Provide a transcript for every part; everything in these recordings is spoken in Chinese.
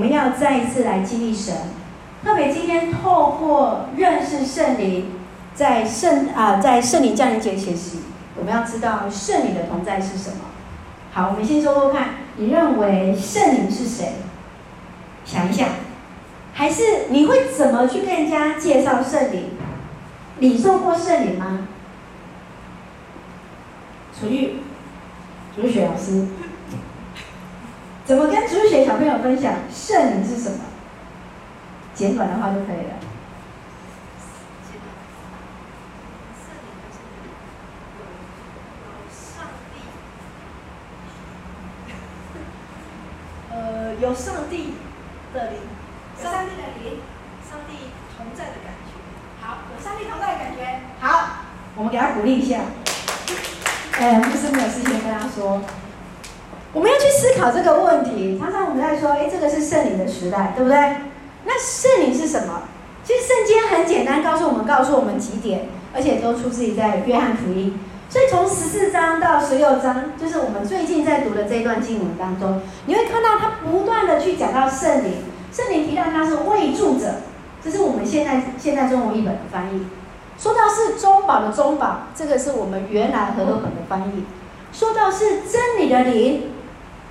我们要再一次来经历神。特别今天透过认识圣灵，在圣啊、在圣灵降临节学习，我们要知道圣灵的同在是什么。好，我们先说说看，你认为圣灵是谁？想一想，还是你会怎么去跟人家介绍圣灵？你受过圣灵吗？楚玉，楚雪老师，怎么跟楚玉雪小朋友分享圣灵是什么？简短的话就可以了。呃，有上帝的灵，上帝的灵，上帝同在的感觉。好，有上帝同在的感觉。好，我们给他鼓励一下。哎，牧师没有事先跟他说，我们要去思考这个问题。常常我们在说，哎，这个是圣灵的时代，对不对？那圣灵是什么？其实圣经很简单，告诉我们，告诉我们几点，而且都出自于在约翰福音。所以从十四章到十六章，就是我们最近在读的这段经文当中，你会看到他不断的去讲到圣灵。圣灵提到他是为助者，这是我们现在现在中文译本的翻译。说到是中保的中保，这个是我们原来和合本的翻译。说到是真理的灵，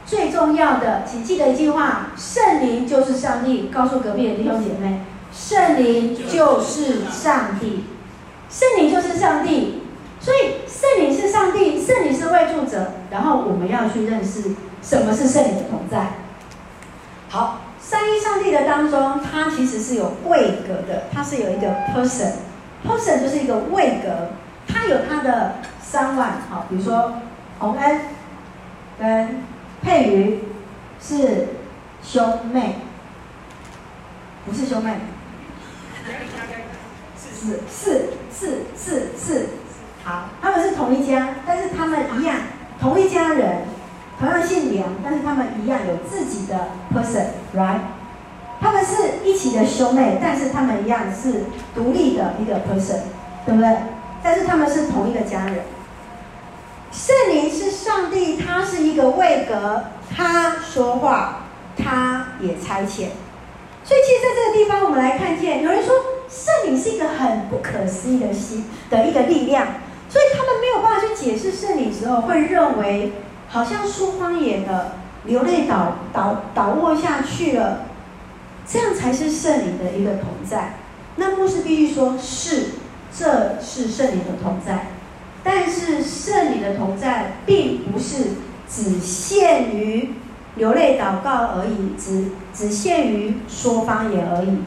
最重要的，请记得一句话：圣灵就是上帝。告诉隔壁的弟兄姐妹，圣灵就是上帝，圣灵就是上帝。所以圣灵是上帝，圣灵是位住者。然后我们要去认识什么是圣灵的同在。好，三一上帝的当中，它其实是有位格的，它是有一个 person。person 就是一个位格，它有它的三万，好，比如说洪恩跟佩瑜是兄妹，不是兄妹，是是是是是，好，他们是同一家，但是他们一样，同一家人，同样姓梁，但是他们一样有自己的 person，right？他们是一起的兄妹，但是他们一样是独立的一个 person，对不对？但是他们是同一个家人。圣灵是上帝，他是一个位格，他说话，他也差遣。所以，其实在这个地方，我们来看见，有人说圣灵是一个很不可思议的心的一个力量，所以他们没有办法去解释圣灵时候，会认为好像说方言的，流泪倒倒倒卧下去了。这样才是圣灵的一个同在。那牧师必须说，是，这是圣灵的同在。但是圣灵的同在，并不是只限于流泪祷告而已，只只限于说方言而已。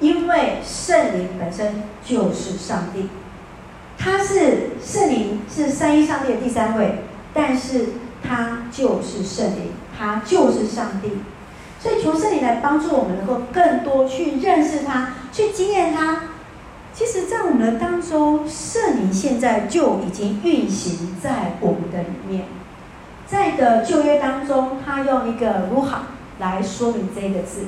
因为圣灵本身就是上帝，他是圣灵，是三一上帝的第三位，但是他就是圣灵，他就是上帝。所以求圣灵来帮助我们，能够更多去认识他，去经验他。其实，在我们的当中，圣灵现在就已经运行在我们的里面。在的旧约当中，他用一个如哈来说明这个字。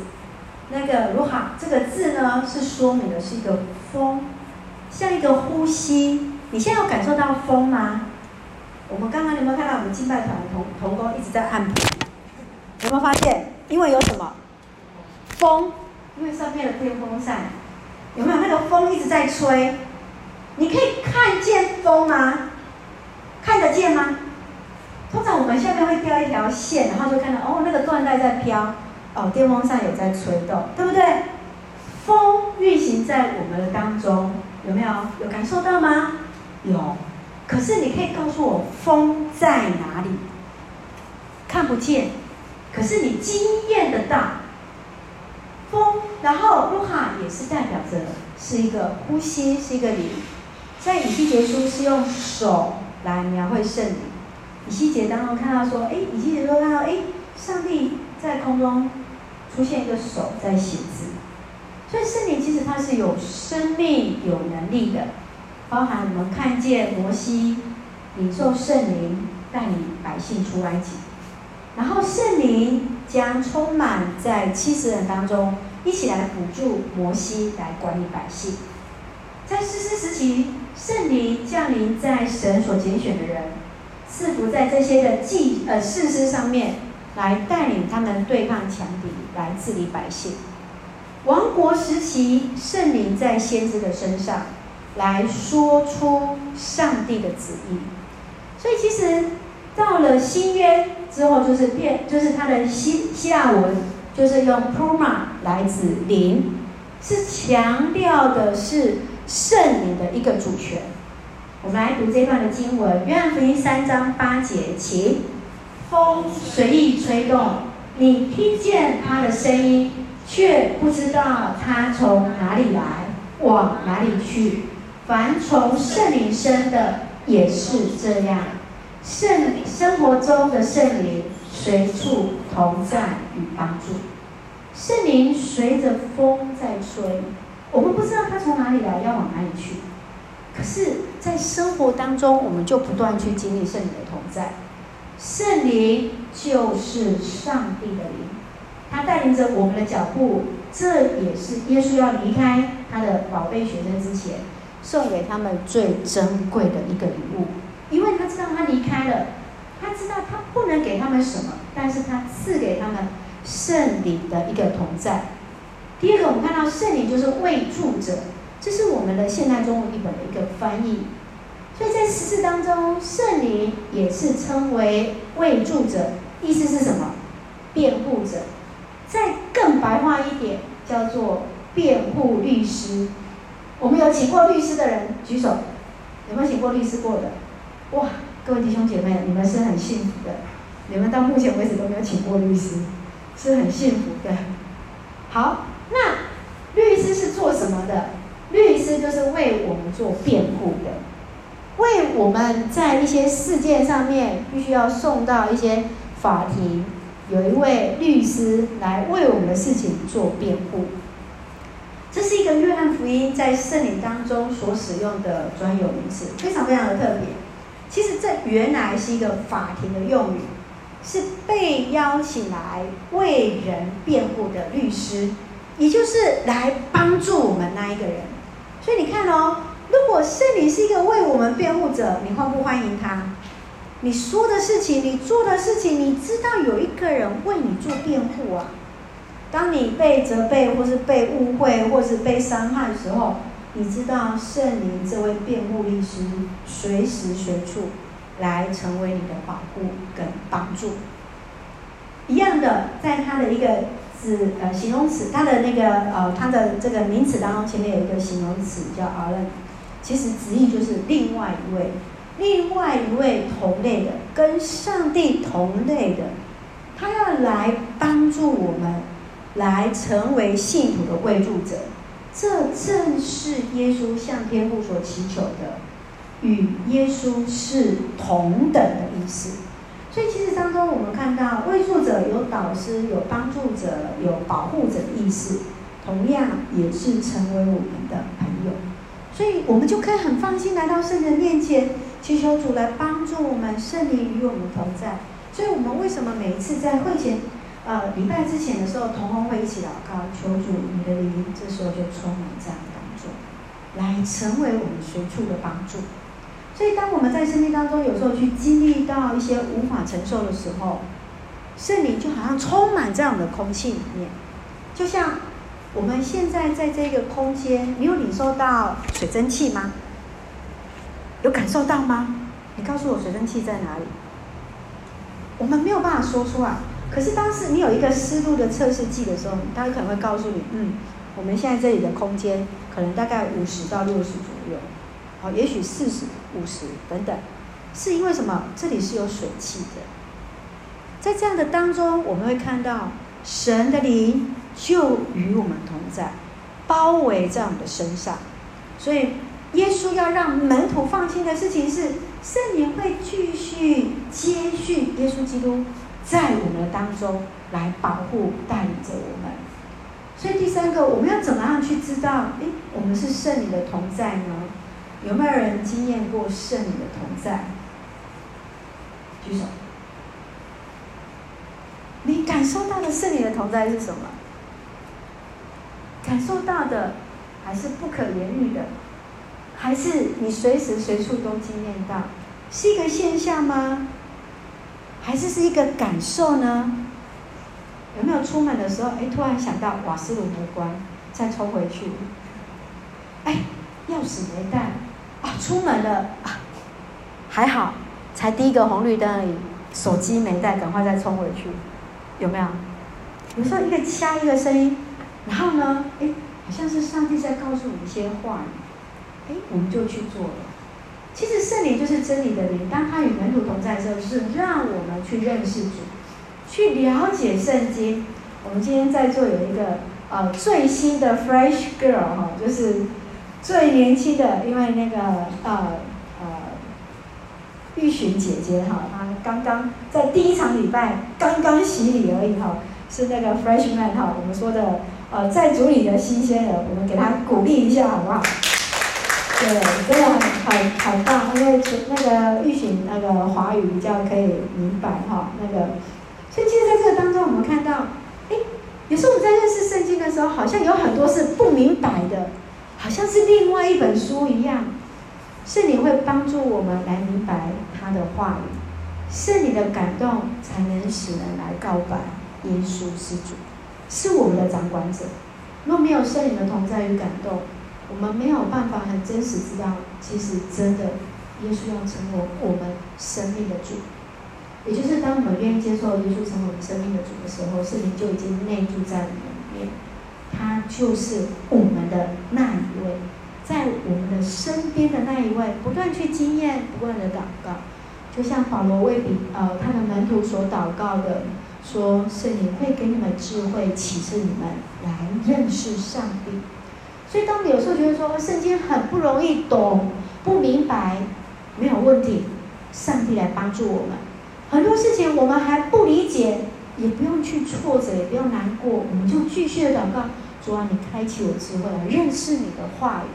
那个如哈这个字呢，是说明的是一个风，像一个呼吸。你现在有感受到风吗？我们刚刚有没有看到我们敬拜团的同同工一直在按？有没有发现？因为有什么风？因为上面的电风扇有没有那个风一直在吹？你可以看见风吗？看得见吗？通常我们下面会吊一条线，然后就看到哦，那个缎带在飘，哦，电风扇有在吹动，对不对？风运行在我们的当中，有没有？有感受到吗？有。可是你可以告诉我，风在哪里？看不见。可是你经验得到风，然后路哈也是代表着是一个呼吸，是一个灵。在以西结书是用手来描绘圣灵。以西结当中看到说，哎，以西结说看到，哎，上帝在空中出现一个手在写字。所以圣灵其实它是有生命、有能力的，包含我们看见摩西领受圣灵带领百姓出埃及。然后圣灵将充满在七十人当中，一起来辅助摩西来管理百姓。在士师时期，圣灵降临在神所拣选的人，赐福在这些的祭呃士师上面，来带领他们对抗强敌，来治理百姓。亡国时期，圣灵在先知的身上来说出上帝的旨意。所以其实到了新约之后，就是变，就是他的希希腊文就是用 Puma 来指灵，是强调的是圣灵的一个主权。我们来读这段的经文，约翰福音三章八节，请。风随意吹动，你听见它的声音，却不知道它从哪里来，往哪里去。凡从圣灵生的也是这样。圣生活中的圣灵随处同在与帮助。圣灵随着风在吹，我们不知道它从哪里来，要往哪里去。可是，在生活当中，我们就不断去经历圣灵的同在。圣灵就是上帝的灵，他带领着我们的脚步。这也是耶稣要离开他的宝贝学生之前，送给他们最珍贵的一个礼物。因为他知道他离开了，他知道他不能给他们什么，但是他赐给他们圣灵的一个同在。第二个，我们看到圣灵就是慰助者，这是我们的现代中文译本的一个翻译。所以在十四当中，圣灵也是称为慰助者，意思是什么？辩护者。再更白话一点，叫做辩护律师。我们有请过律师的人举手，有没有请过律师过的？哇，各位弟兄姐妹，你们是很幸福的，你们到目前为止都没有请过律师，是很幸福的。好，那律师是做什么的？律师就是为我们做辩护的。为我们在一些事件上面必须要送到一些法庭，有一位律师来为我们的事情做辩护。这是一个约翰福音在圣灵当中所使用的专有名词，非常非常的特别。其实这原来是一个法庭的用语，是被邀请来为人辩护的律师，也就是来帮助我们那一个人。所以你看哦。如果圣灵是一个为我们辩护者，你欢不欢迎他？你说的事情，你做的事情，你知道有一个人为你做辩护啊。当你被责备，或是被误会，或是被伤害的时候，你知道圣灵这位辩护律师随时随处来成为你的保护跟帮助。一样的，在他的一个字呃形容词，他的那个呃他的这个名词当中，前面有一个形容词叫 Allen。其实直译就是另外一位，另外一位同类的，跟上帝同类的，他要来帮助我们，来成为信徒的慰助者。这正是耶稣向天父所祈求的，与耶稣是同等的意思。所以其实当中我们看到慰助者有导师、有帮助者、有保护者的意思，同样也是成为我们的朋友。所以，我们就可以很放心来到圣人面前，祈求主来帮助我们，圣灵与我们同在。所以，我们为什么每一次在会前，呃，礼拜之前的时候，同工会一起祷告，求主你的灵，这时候就充满在当中，来成为我们随处的帮助。所以，当我们在生命当中有时候去经历到一些无法承受的时候，圣灵就好像充满这样的空气里面，就像。我们现在在这个空间，你有领受到水蒸气吗？有感受到吗？你告诉我水蒸气在哪里？我们没有办法说出来。可是当时你有一个湿度的测试计的时候，他可能会告诉你，嗯，我们现在这里的空间可能大概五十到六十左右，好，也许四十五十等等，是因为什么？这里是有水汽的。在这样的当中，我们会看到神的灵。就与我们同在，包围在我们的身上。所以，耶稣要让门徒放心的事情是，圣灵会继续接续耶稣基督在我们的当中来保护、带领着我们。所以，第三个，我们要怎么样去知道？诶，我们是圣灵的同在呢？有没有人经验过圣灵的同在？举手。你感受到的圣灵的同在是什么？感受到的还是不可言喻的，还是你随时随处都经验到，是一个现象吗？还是是一个感受呢？有没有出门的时候，哎，突然想到瓦斯炉没关，再冲回去，哎，钥匙没带，啊，出门了，还好，才第一个红绿灯而已，手机没带，赶快再冲回去，有没有？有时候一个掐一个声音，然后呢，哎，好像是上帝在告诉你一些话，哎，我们就去做了。其实圣灵就是真理的灵，当他与门徒同在的时候，是让我们去认识主，去了解圣经。我们今天在座有一个呃最新的 fresh girl 哈，就是最年轻的，因为那个呃呃玉璇姐姐哈，她刚刚在第一场礼拜刚刚洗礼而已哈，是那个 freshman 哈，我们说的呃在主里的新鲜人，我们给她鼓励一下好不好？对，真的很很很棒，因为那个玉璇那个华语比较可以明白哈，那个，所以其实在这个当中，我们看到，哎，有时候我们在认识圣经的时候，好像有很多是不明白的，好像是另外一本书一样。圣灵会帮助我们来明白他的话语，圣灵的感动才能使人来告白耶稣是主，是我们的掌管者。若没有圣灵的同在与感动，我们没有办法很真实知道，其实真的，耶稣要成为我们生命的主，也就是当我们愿意接受耶稣成为我们生命的主的时候，圣灵就已经内住在我们里面，他就是我们的那一位，在我们的身边的那一位，不断去经验，不断的祷告，就像保罗为比呃他的门徒所祷告的，说圣灵会给你们智慧，启示你们来认识上帝。所以，当你有时候觉得说圣经很不容易懂、不明白，没有问题，上帝来帮助我们。很多事情我们还不理解，也不用去挫折，也不用难过，我们就继续的祷告，主啊，你开启我智慧，来认识你的话语。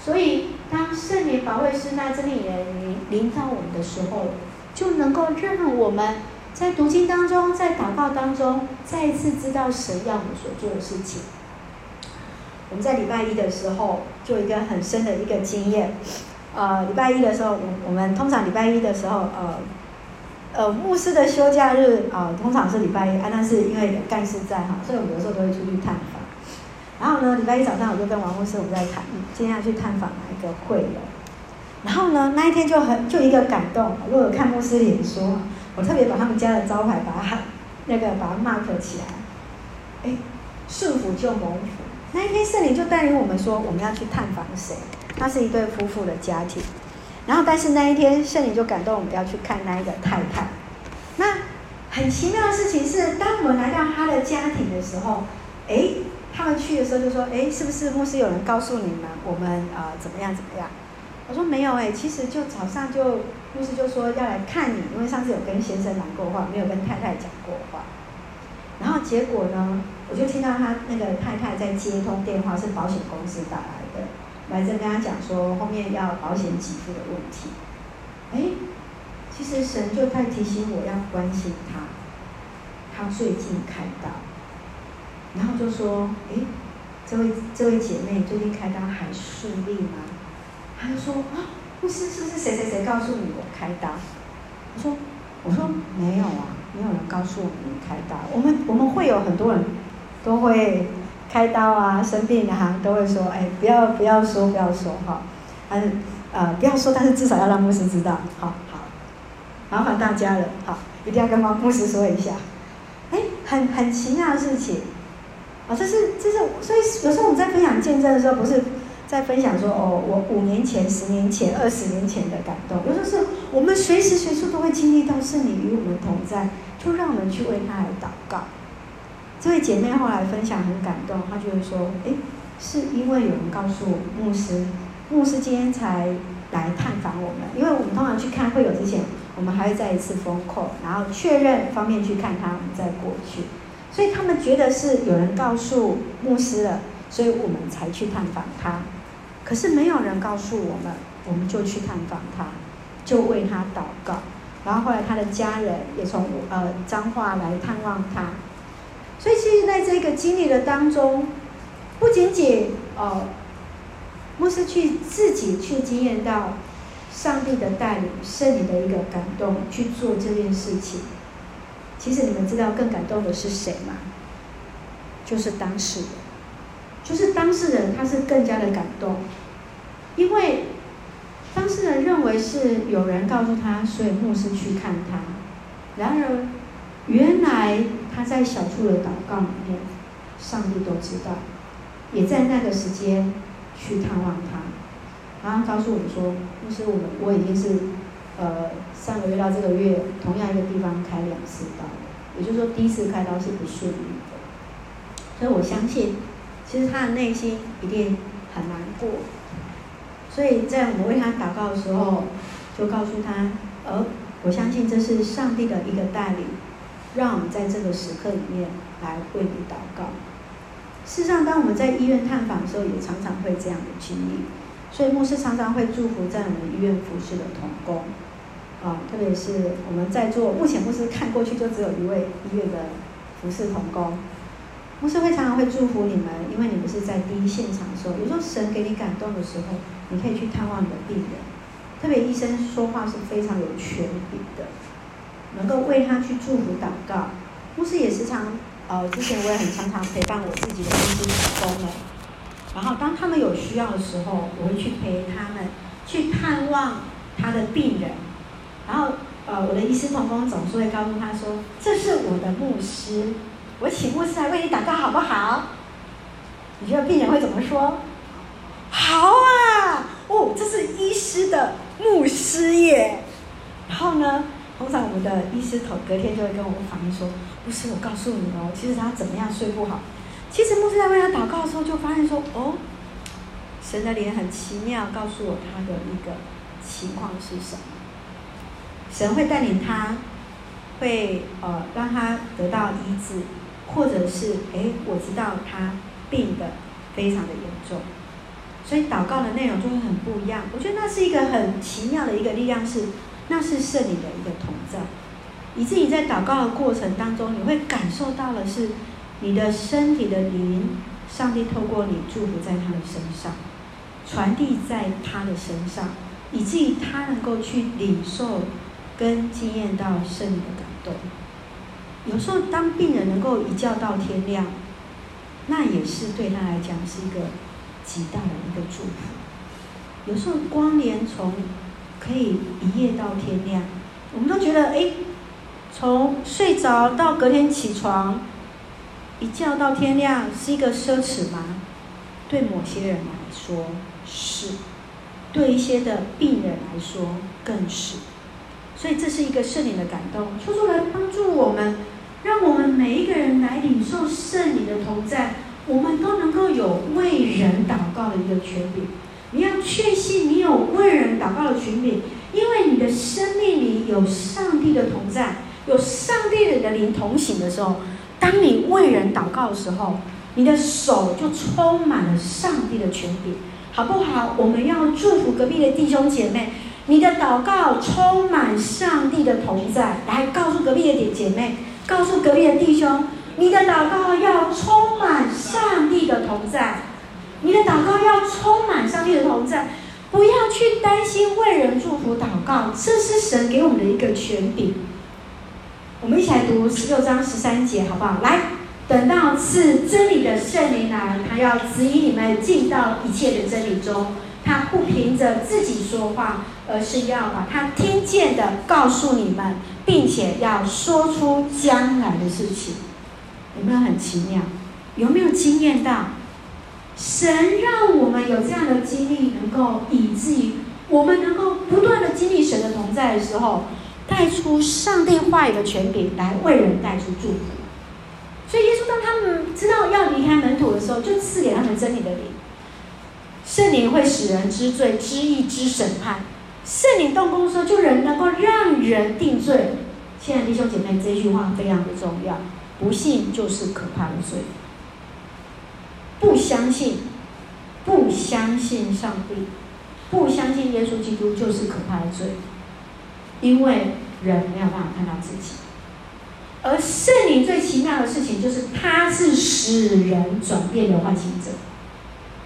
所以，当圣灵保卫师那真理人临到我们的时候，就能够让我们在读经当中，在祷告当中，再一次知道神要我们所做的事情。我们在礼拜一的时候，就一个很深的一个经验。呃，礼拜一的时候，我我们通常礼拜一的时候，呃，呃，牧师的休假日啊、呃，通常是礼拜一啊，但是因为有干事在哈，所以我们有时候都会出去探访。然后呢，礼拜一早上我就跟王牧师我们在谈，今天要去探访哪一个会友。然后呢，那一天就很就一个感动，如果有看牧师脸说，我特别把他们家的招牌把它那个把它 mark 起来，哎，顺服就蒙福。那一天，圣灵就带领我们说，我们要去探访谁？他是一对夫妇的家庭。然后，但是那一天，圣灵就感动我们要去看那一个太太。那很奇妙的事情是，当我们来到他的家庭的时候，哎，他们去的时候就说：“哎，是不是牧师有人告诉你们，我们、呃、怎么样怎么样？”我说：“没有哎，其实就早上就牧师就说要来看你，因为上次有跟先生讲过话，没有跟太太讲过话。然后结果呢？”我就听到他那个太太在接通电话，是保险公司打来的，来这跟他讲说后面要保险给付的问题。哎，其实神就在提醒我要关心他，他最近开刀，然后就说：哎，这位这位姐妹最近开刀还顺利吗？他就说：啊，不是，是不是谁谁谁告诉你我开刀？我说：我说没有啊，没有人告诉我们开刀。我们我们会有很多人。都会开刀啊，生病啊，都会说，哎，不要不要说，不要说哈，但是呃不要说，但是至少要让牧师知道，好好，麻烦大家了，好，一定要跟牧师说一下，哎，很很奇妙的事情，啊、这是这是，所以有时候我们在分享见证的时候，不是在分享说，哦，我五年前、十年前、二十年前的感动，有时候是我们随时随处都会经历到圣灵与我们同在，就让我们去为他来祷告。这位姐妹后来分享很感动，她就会说：“诶，是因为有人告诉我牧师，牧师今天才来探访我们。因为我们通常去看会友之前，我们还会再一次 phone call，然后确认方便去看他，我们再过去。所以他们觉得是有人告诉牧师了，所以我们才去探访他。可是没有人告诉我们，我们就去探访他，就为他祷告。然后后来他的家人也从呃彰化来探望他。”所以，其实在这个经历的当中，不仅仅哦，牧师去自己去经验到上帝的带领、圣灵的一个感动去做这件事情。其实你们知道更感动的是谁吗？就是当事人，就是当事人，他是更加的感动，因为当事人认为是有人告诉他，所以牧师去看他。然而，原来他在小处的祷告里面，上帝都知道，也在那个时间去探望他，然后告诉我们说，牧师，我们我已经是呃上个月到这个月同样一个地方开两次刀，也就是说第一次开刀是不顺利的。所以我相信，其实他的内心一定很难过。所以在我们为他祷告的时候，就告诉他，而我相信这是上帝的一个带领，让我们在这个时刻里面来为你祷告。事实上，当我们在医院探访的时候，也常常会这样的经历。所以牧师常常会祝福在我们医院服侍的童工，啊，特别是我们在座，目前牧师看过去就只有一位医院的服侍童工。牧师会常常会祝福你们，因为你们是在第一现场的时候，有时候神给你感动的时候，你可以去探望你的病人。特别医生说话是非常有权柄的，能够为他去祝福祷告。牧师也时常，呃，之前我也很常常陪伴我自己的医师同工们，然后当他们有需要的时候，我会去陪他们去探望他的病人。然后，呃，我的医师同工总是会告诉他说：“这是我的牧师。”我请牧师来为你祷告，好不好？你觉得病人会怎么说？好啊！哦，这是医师的牧师耶。然后呢，通常我们的医师头隔天就会跟我们反映说：“牧师，我告诉你哦，其实他怎么样睡不好。”其实牧师在为他祷告的时候，就发现说：“哦，神的脸很奇妙，告诉我他的一个情况是什么。神会带领他，会呃让他得到医治。”或者是哎，我知道他病得非常的严重，所以祷告的内容就会很不一样。我觉得那是一个很奇妙的一个力量是，是那是圣灵的一个同在，以至于在祷告的过程当中，你会感受到的是你的身体的灵，上帝透过你祝福在他的身上，传递在他的身上，以至于他能够去领受跟经验到圣灵的感动。有时候，当病人能够一觉到天亮，那也是对他来讲是一个极大的一个祝福。有时候，光连从可以一夜到天亮，我们都觉得，哎，从睡着到隔天起床，一觉到天亮是一个奢侈吗？对某些人来说是，对一些的病人来说更是。所以，这是一个圣灵的感动，说出来帮助我们。让我们每一个人来领受圣灵的同在，我们都能够有为人祷告的一个权柄。你要确信你有为人祷告的权柄，因为你的生命里有上帝的同在，有上帝的灵同行的时候，当你为人祷告的时候，你的手就充满了上帝的权柄，好不好？我们要祝福隔壁的弟兄姐妹，你的祷告充满上帝的同在，来告诉隔壁的姐姐妹。告诉隔壁的弟兄，你的祷告要充满上帝的同在，你的祷告要充满上帝的同在，不要去担心为人祝福祷告，这是神给我们的一个权柄。我们一起来读十六章十三节，好不好？来，等到赐真理的圣灵来，他要指引你们进到一切的真理中。他不凭着自己说话，而是要把他听见的告诉你们。并且要说出将来的事情，有没有很奇妙？有没有经验到神让我们有这样的经历，能够以至于我们能够不断的经历神的同在的时候，带出上帝话语的权柄来为人带出祝福。所以耶稣当他们知道要离开门徒的时候，就赐给他们真理的灵，圣灵会使人知罪、知义、知审判。圣灵动工的时候，就人能够让人定罪。亲爱的弟兄姐妹，这句话非常的重要。不信就是可怕的罪。不相信，不相信上帝，不相信耶稣基督，就是可怕的罪。因为人没有办法看到自己。而圣灵最奇妙的事情，就是他是使人转变的唤醒者，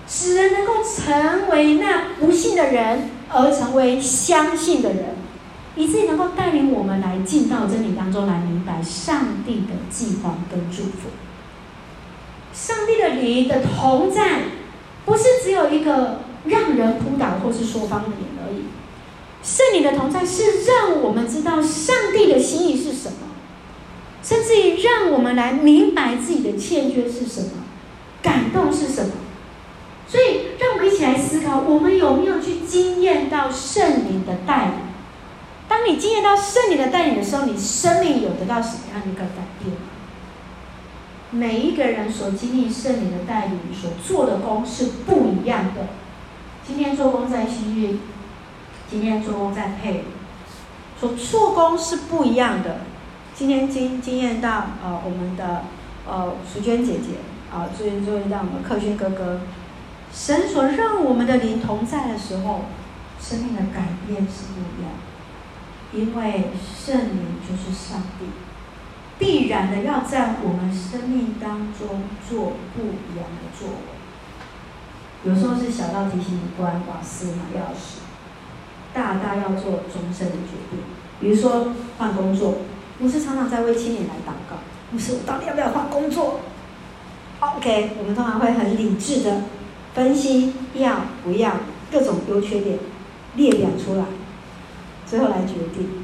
使人能够成为那不信的人。而成为相信的人，以至于能够带领我们来进到真理当中来明白上帝的计划跟祝福。上帝的灵的同在，不是只有一个让人扑倒或是说方言而已。圣灵的同在是让我们知道上帝的心意是什么，甚至于让我们来明白自己的欠缺是什么，感动是什么。来思考：我们有没有去经验到圣灵的带领？当你经验到圣灵的带领的时候，你生命有得到什么样的一个改变？每一个人所经历圣灵的带领，所做的工是不一样的。今天做工在新运，今天做工在配，所做工是不一样的。今天经经验到呃我们的呃淑娟姐姐啊，最近注意到我们克勋哥哥，神所让我们的灵同在的时候，生命的改变是不一样。因为圣灵就是上帝。必然的要在我们生命当中做不一样的作为。有时候是小到提醒你关瓦斯买钥匙，大大要做终身的决定。比如说换工作，牧师常常在为青年来祷告。牧师，我到底要不要换工作？OK，我们通常会很理智的分析要不要，各种优缺点列表出来，最后来决定。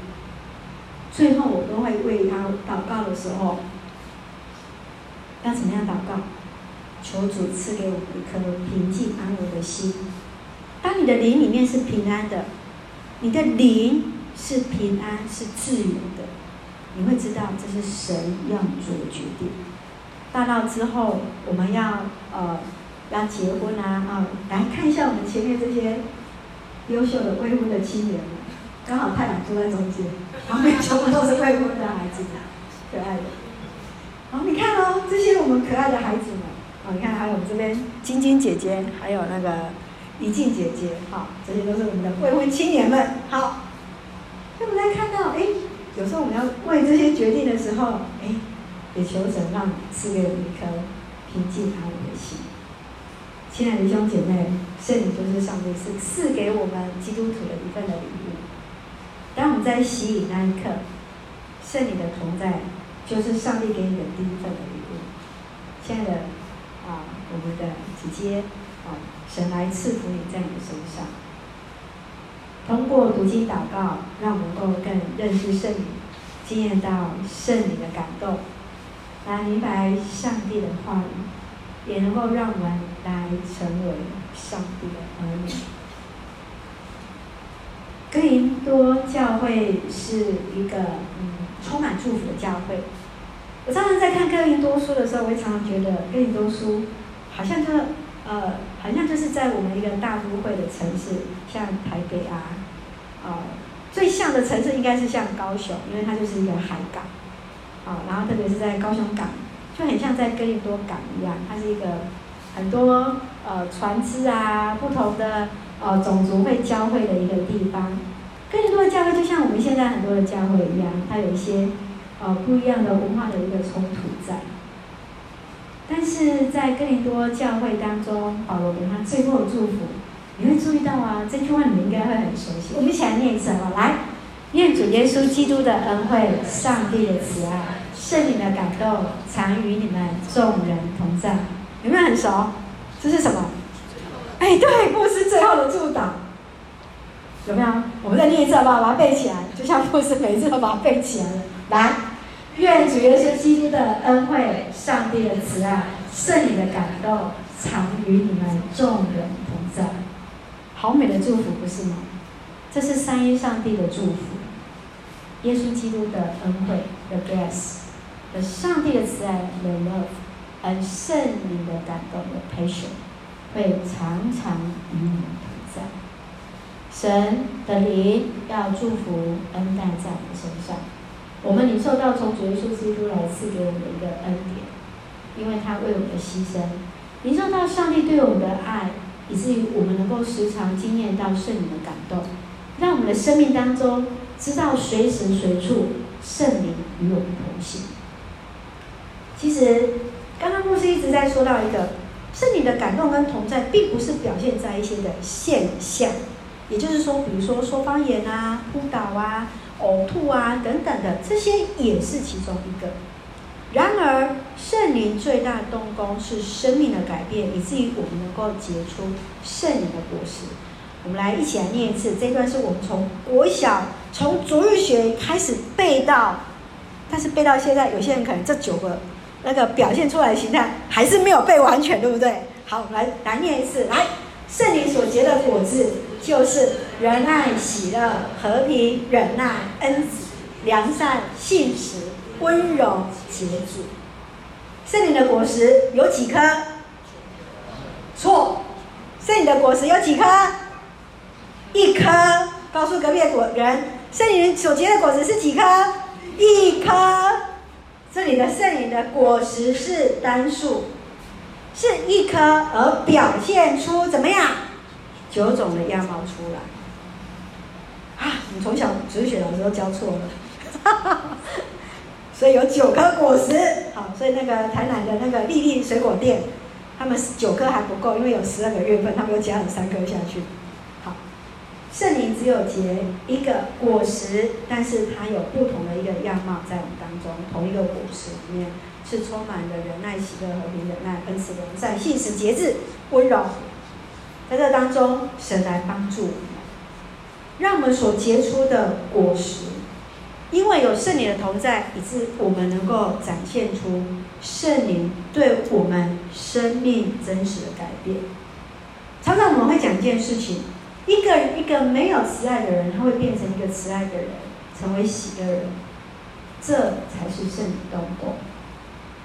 最后，我都会为他祷告的时候，要怎么样祷告？求主赐给我们一颗平静安稳的心。当你的灵里面是平安的，你的灵是平安是自由的，你会知道这是神要你做的决定。大到之后，我们要呃要结婚啊啊，来看一下我们前面这些优秀的未婚的青年们，刚好太太坐在中间。旁边全部都是未婚的孩子，可爱的。好，你看哦，这些我们可爱的孩子们，哦，你看还有我们这边晶晶姐姐，还有那个怡静姐姐，好，这些都是我们的未婚青年们。好，那我们来看到，哎，有时候我们要为这些决定的时候，哎，也求神让赐给我们一颗平静安稳的心。亲爱的弟兄姐妹，圣灵就是上帝是赐给我们基督徒的一份的礼物。当我们在洗礼那一刻，圣灵的同在，就是上帝给你的第一份的礼物。亲爱的啊，我们的姐姐啊，神来赐福你在你的身上。通过读经祷告，让我们能够更认识圣灵，经验到圣灵的感动，来明白上帝的话语，也能够让我们来成为上帝的儿女。哥林多教会是一个嗯充满祝福的教会。我常常在看哥林多书的时候，我会常常觉得哥林多书好像就呃好像就是在我们一个大都会的城市，像台北啊，呃最像的城市应该是像高雄，因为它就是一个海港，啊、然后特别是在高雄港，就很像在哥林多港一样，它是一个很多呃船只啊，不同的。呃，种族会交汇的一个地方，哥林多的教会就像我们现在很多的教会一样，它有一些呃不一样的文化的一个冲突在。但是在哥林多教会当中，保罗给他最后的祝福，你会注意到啊，这句话你们应该会很熟悉。我们一起来念一次好吧？来，愿主耶稣基督的恩惠、上帝的慈爱、圣灵的感动，常与你们众人同在。有没有很熟？这是什么？哎，对，牧师最后的祝祷有没有？我们再念一次好不好？把它背起来，就像牧师每次都把它背起来了。来，愿主耶稣基督的恩惠、上帝的慈爱、圣灵的感动，常与你们众人同在。好美的祝福，不是吗？这是三一上帝的祝福，耶稣基督的恩惠，the grace，的上帝的慈爱，the love，而圣灵的感动，the passion。会常常与你们同在。神的灵要祝福恩待在我们身上。我们领受到从主耶稣基督来赐给我们的一个恩典，因为他为我们的牺牲，领受到上帝对我们的爱，以至于我们能够时常经验到圣灵的感动，让我们的生命当中知道随时随处圣灵与我们同行。其实，刚刚牧师一直在说到一个。圣灵的感动跟同在，并不是表现在一些的现象，也就是说，比如说说方言啊、扑倒啊、呕吐啊等等的，这些也是其中一个。然而，圣灵最大的动工是生命的改变，以至于我们能够结出圣灵的果实。我们来一起来念一次，这一段是我们从国小从主日学开始背到，但是背到现在，有些人可能这九个那个表现出来的形态还是没有背完全，对不对？好，来来念一次，来。圣灵所结的果子，就是仁爱、喜乐、和平、忍耐、恩慈、良善、信实、温柔、节制。圣灵的果实有几颗？错。圣灵的果实有几颗？一颗。告诉隔壁的果人，圣灵所结的果子是几颗？一颗。这里的圣灵的果实是单数。是一颗，而表现出怎么样？九种的样貌出来。啊，你从小哲学老师都教错了，哈哈。所以有九颗果实。好，所以那个台南的那个丽丽水果店，他们九颗还不够，因为有十二个月份，他们又加了三颗下去。圣灵只有结一个果实，但是它有不同的一个样貌在我们当中，同一个果实里面。是充满了仁爱、喜乐、和平、忍耐、恩慈、良善、信实、节制、温柔。在这当中，神来帮助我们，让我们所结出的果实，因为有圣灵的同在，以致我们能够展现出圣灵对我们生命真实的改变。常常我们会讲一件事情：一个一个没有慈爱的人，他会变成一个慈爱的人，成为喜的人。这才是圣灵动工。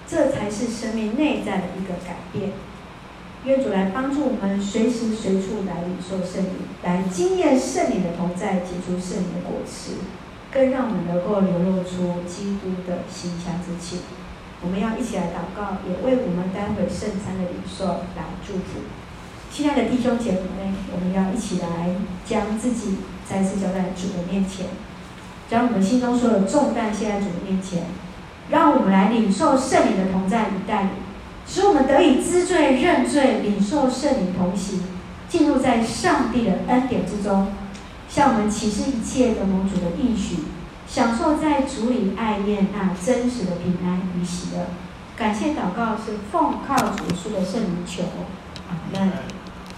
这才是生命内在的一个改变。愿主来帮助我们，随时随处来领受圣灵，来经验圣灵的同在，结出圣灵的果实，更让我们能够流露出基督的馨香之气。我们要一起来祷告，也为我们待会圣餐的领受来祝福。亲爱的弟兄姐妹，我们要一起来将自己再次交在主的面前，将我们心中所有重担卸在主的面前。让我们来领受圣灵的同在与带领，使我们得以知罪认罪，领受圣灵同行，进入在上帝的恩典之中，向我们启示一切的蒙主的应许，享受在主里爱恋那真实的平安与喜乐。感谢祷告是奉靠主耶稣的圣灵求，阿门。